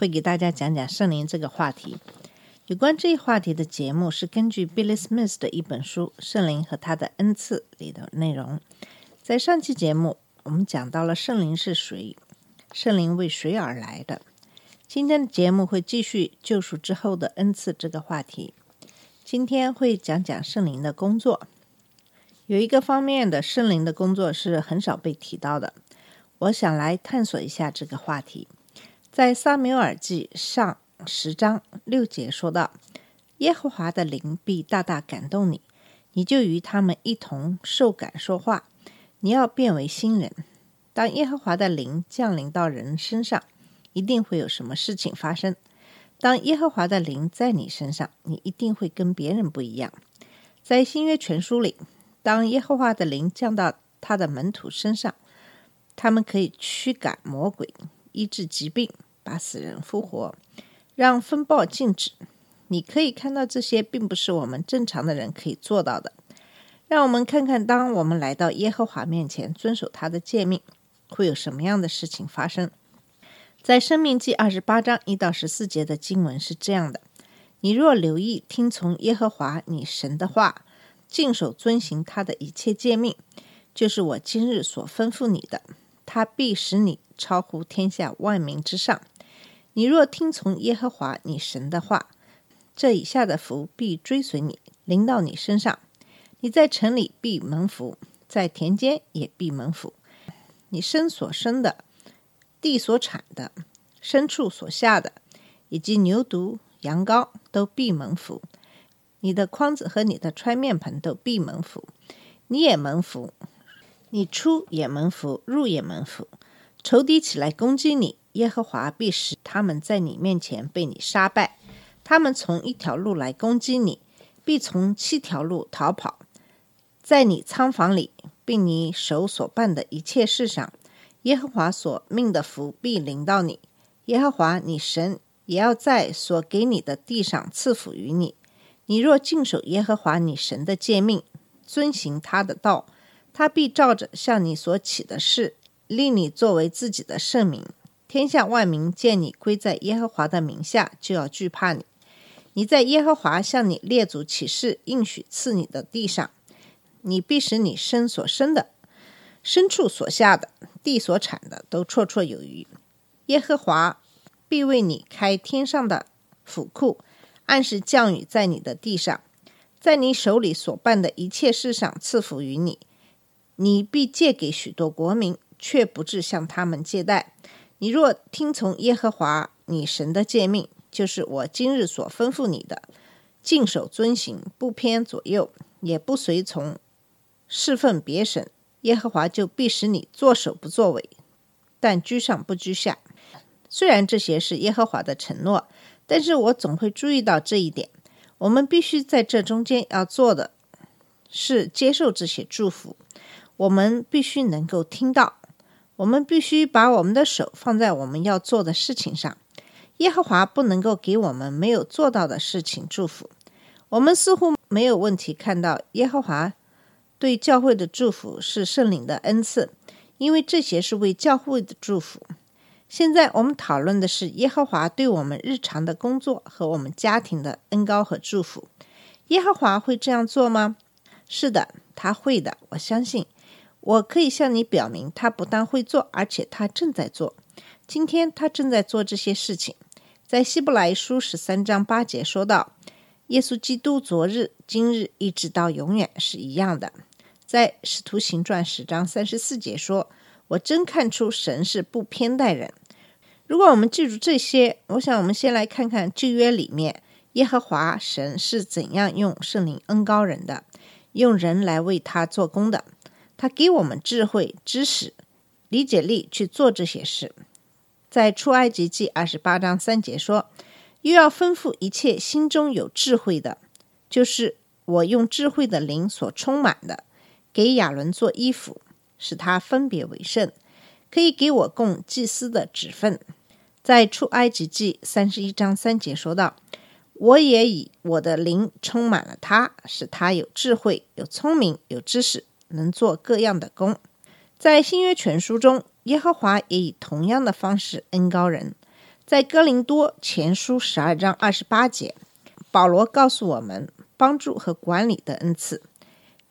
会给大家讲讲圣灵这个话题。有关这一话题的节目是根据 Billy Smith 的一本书《圣灵和他的恩赐》里的内容。在上期节目，我们讲到了圣灵是谁，圣灵为谁而来的。今天的节目会继续救赎之后的恩赐这个话题。今天会讲讲圣灵的工作。有一个方面的圣灵的工作是很少被提到的，我想来探索一下这个话题。在撒缪尔记上十章六节说道：“耶和华的灵必大大感动你，你就与他们一同受感说话。你要变为新人。当耶和华的灵降临到人身上，一定会有什么事情发生。当耶和华的灵在你身上，你一定会跟别人不一样。在新约全书里，当耶和华的灵降到他的门徒身上，他们可以驱赶魔鬼、医治疾病、把死人复活、让风暴静止。你可以看到这些并不是我们正常的人可以做到的。让我们看看，当我们来到耶和华面前，遵守他的诫命，会有什么样的事情发生？在《生命记》二十八章一到十四节的经文是这样的：你若留意听从耶和华你神的话，尽守遵行他的一切诫命，就是我今日所吩咐你的，他必使你超乎天下万民之上。你若听从耶和华你神的话，这以下的福必追随你，临到你身上。你在城里必蒙福，在田间也必蒙福。你身所生的，地所产的，牲畜所下的，以及牛犊、羊羔都必蒙福。你的筐子和你的揣面盆都必蒙福，你也蒙福，你出也蒙福，入也蒙福。仇敌起来攻击你，耶和华必使他们在你面前被你杀败。他们从一条路来攻击你，必从七条路逃跑。在你仓房里，并你手所办的一切事上，耶和华所命的福必临到你。耶和华你神也要在所给你的地上赐福于你。你若尽守耶和华你神的诫命，遵行他的道，他必照着向你所起的事，立你作为自己的圣名。天下万民见你归在耶和华的名下，就要惧怕你。你在耶和华向你列祖起誓应许赐你的地上，你必使你身所生的、牲畜所下的、地所产的都绰绰有余。耶和华必为你开天上的府库，按时降雨在你的地上，在你手里所办的一切事上赐福于你。你必借给许多国民，却不致向他们借贷。你若听从耶和华你神的诫命，就是我今日所吩咐你的，尽守遵行，不偏左右，也不随从侍奉别神，耶和华就必使你作首不作尾，但居上不居下。虽然这些是耶和华的承诺，但是我总会注意到这一点。我们必须在这中间要做的是接受这些祝福。我们必须能够听到，我们必须把我们的手放在我们要做的事情上。耶和华不能够给我们没有做到的事情祝福。我们似乎没有问题看到耶和华对教会的祝福是圣灵的恩赐，因为这些是为教会的祝福。现在我们讨论的是耶和华对我们日常的工作和我们家庭的恩高和祝福。耶和华会这样做吗？是的，他会的，我相信。我可以向你表明，他不但会做，而且他正在做。今天他正在做这些事情。在希伯来书十三章八节说到，耶稣基督昨日、今日一直到永远是一样的。在使徒行传十章三十四节说：“我真看出神是不偏待人。”如果我们记住这些，我想我们先来看看旧约里面耶和华神是怎样用圣灵恩高人的，用人来为他做工的。他给我们智慧、知识、理解力去做这些事。在出埃及记二十八章三节说：“又要吩咐一切心中有智慧的，就是我用智慧的灵所充满的，给亚伦做衣服，使他分别为圣，可以给我供祭司的职份。”在出埃及记三十一章三节说道：“我也以我的灵充满了他，使他有智慧、有聪明、有知识，能做各样的工。”在新约全书中，耶和华也以同样的方式恩高人。在哥林多前书十二章二十八节，保罗告诉我们帮助和管理的恩赐。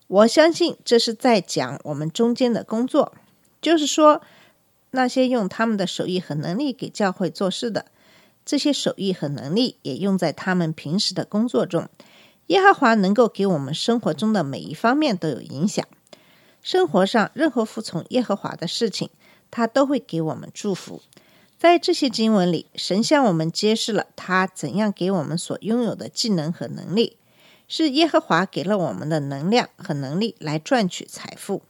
我相信这是在讲我们中间的工作，就是说那些用他们的手艺和能力给教会做事的，这些手艺和能力也用在他们平时的工作中。耶和华能够给我们生活中的每一方面都有影响。生活上任何服从耶和华的事情，他都会给我们祝福。在这些经文里，神向我们揭示了他怎样给我们所拥有的技能和能力，是耶和华给了我们的能量和能力来赚取财富。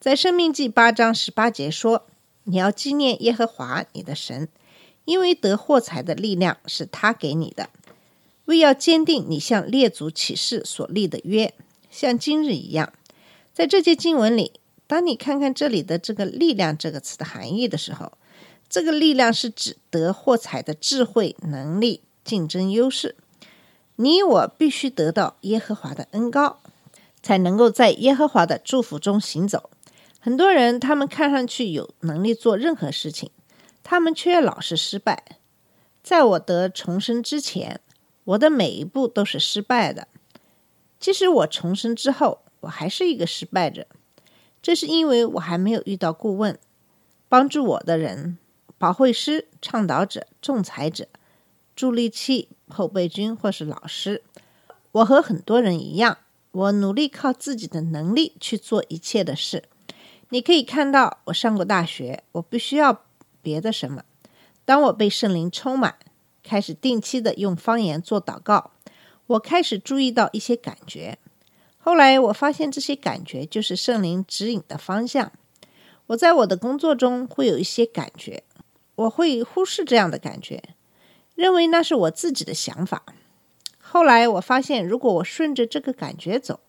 在生命记八章十八节说：“你要纪念耶和华你的神，因为得获财的力量是他给你的，为要坚定你向列祖起誓所立的约，像今日一样。”在这节经文里，当你看看这里的这个“力量”这个词的含义的时候，这个力量是指得获彩的智慧、能力、竞争优势。你我必须得到耶和华的恩高，才能够在耶和华的祝福中行走。很多人他们看上去有能力做任何事情，他们却老是失败。在我得重生之前，我的每一步都是失败的。即使我重生之后，我还是一个失败者，这是因为我还没有遇到顾问帮助我的人、保会师、倡导者、仲裁者、助力器、后备军或是老师。我和很多人一样，我努力靠自己的能力去做一切的事。你可以看到，我上过大学，我不需要别的什么。当我被圣灵充满，开始定期的用方言做祷告，我开始注意到一些感觉。后来我发现这些感觉就是圣灵指引的方向。我在我的工作中会有一些感觉，我会忽视这样的感觉，认为那是我自己的想法。后来我发现，如果我顺着这个感觉走，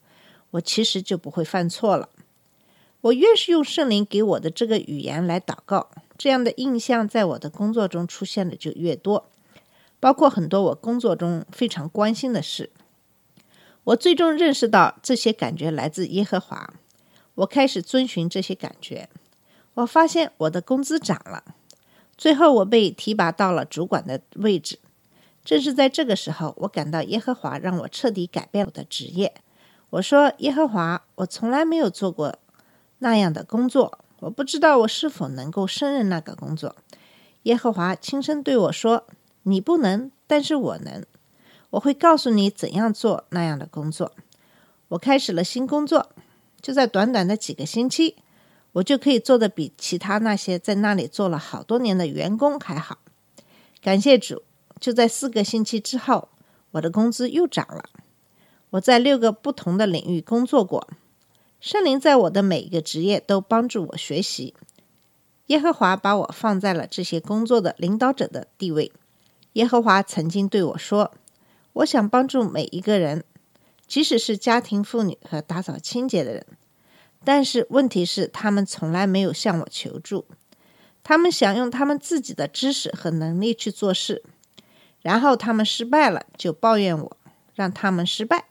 我其实就不会犯错了。我越是用圣灵给我的这个语言来祷告，这样的印象在我的工作中出现的就越多，包括很多我工作中非常关心的事。我最终认识到，这些感觉来自耶和华。我开始遵循这些感觉。我发现我的工资涨了。最后，我被提拔到了主管的位置。正是在这个时候，我感到耶和华让我彻底改变我的职业。我说：“耶和华，我从来没有做过那样的工作，我不知道我是否能够胜任那个工作。”耶和华轻声对我说：“你不能，但是我能。”我会告诉你怎样做那样的工作。我开始了新工作，就在短短的几个星期，我就可以做的比其他那些在那里做了好多年的员工还好。感谢主！就在四个星期之后，我的工资又涨了。我在六个不同的领域工作过，圣灵在我的每一个职业都帮助我学习。耶和华把我放在了这些工作的领导者的地位。耶和华曾经对我说。我想帮助每一个人，即使是家庭妇女和打扫清洁的人。但是问题是，他们从来没有向我求助。他们想用他们自己的知识和能力去做事，然后他们失败了就抱怨我，让他们失败。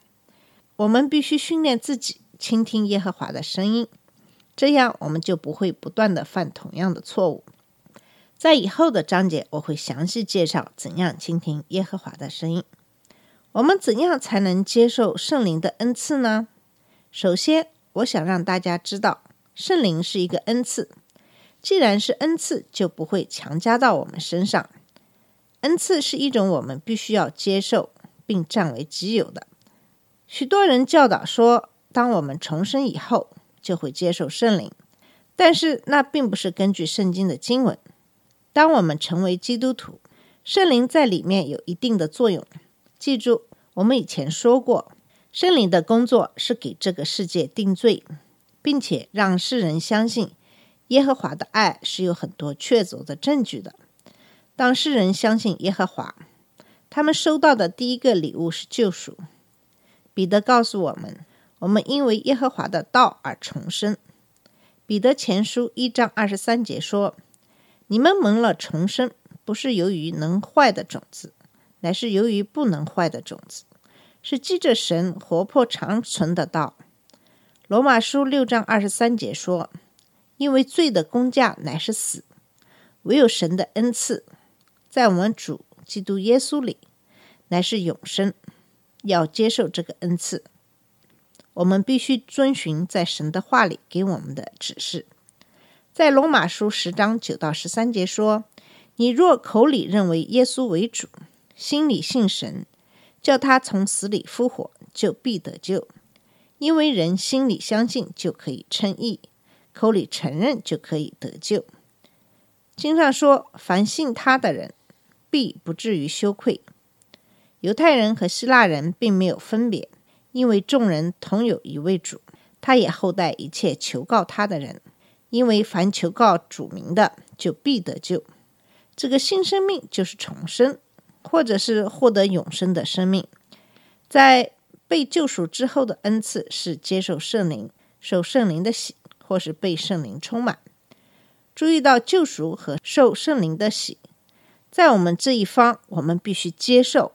我们必须训练自己倾听耶和华的声音，这样我们就不会不断的犯同样的错误。在以后的章节，我会详细介绍怎样倾听耶和华的声音。我们怎样才能接受圣灵的恩赐呢？首先，我想让大家知道，圣灵是一个恩赐。既然是恩赐，就不会强加到我们身上。恩赐是一种我们必须要接受并占为己有的。许多人教导说，当我们重生以后，就会接受圣灵，但是那并不是根据圣经的经文。当我们成为基督徒，圣灵在里面有一定的作用。记住，我们以前说过，圣灵的工作是给这个世界定罪，并且让世人相信耶和华的爱是有很多确凿的证据的。当世人相信耶和华，他们收到的第一个礼物是救赎。彼得告诉我们，我们因为耶和华的道而重生。彼得前书一章二十三节说：“你们蒙了重生，不是由于能坏的种子，乃是由于不能坏的种子，是记着神活泼长存的道。”罗马书六章二十三节说：“因为罪的工价乃是死，唯有神的恩赐，在我们主基督耶稣里，乃是永生。要接受这个恩赐，我们必须遵循在神的话里给我们的指示。在罗马书十章九到十三节说：“你若口里认为耶稣为主，心里信神，叫他从死里复活，就必得救。”因为人心里相信就可以称义，口里承认就可以得救。经上说：“凡信他的人，必不至于羞愧。”犹太人和希腊人并没有分别，因为众人同有一位主，他也厚待一切求告他的人。因为凡求告主名的，就必得救。这个新生命就是重生，或者是获得永生的生命，在。被救赎之后的恩赐是接受圣灵、受圣灵的喜，或是被圣灵充满。注意到救赎和受圣灵的喜，在我们这一方，我们必须接受。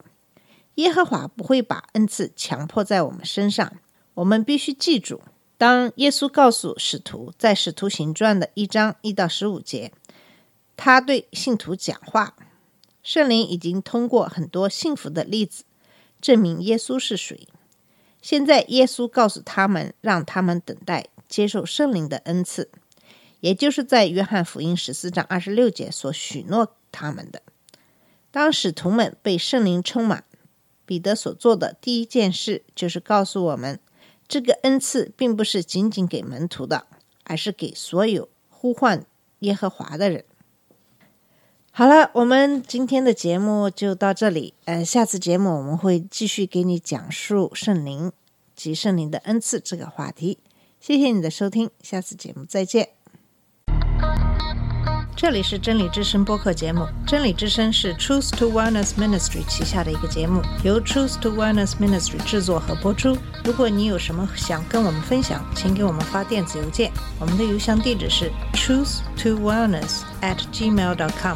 耶和华不会把恩赐强迫在我们身上。我们必须记住，当耶稣告诉使徒在使徒行传的一章一到十五节，他对信徒讲话，圣灵已经通过很多幸福的例子证明耶稣是谁。现在，耶稣告诉他们，让他们等待接受圣灵的恩赐，也就是在约翰福音十四章二十六节所许诺他们的。当使徒们被圣灵充满，彼得所做的第一件事就是告诉我们，这个恩赐并不是仅仅给门徒的，而是给所有呼唤耶和华的人。好了，我们今天的节目就到这里。呃，下次节目我们会继续给你讲述圣灵及圣灵的恩赐这个话题。谢谢你的收听，下次节目再见。这里是真理之声播客节目，真理之声是 Truth to Wellness Ministry 旗下的一个节目，由 Truth to Wellness Ministry 制作和播出。如果你有什么想跟我们分享，请给我们发电子邮件，我们的邮箱地址是 truth to wellness at gmail dot com。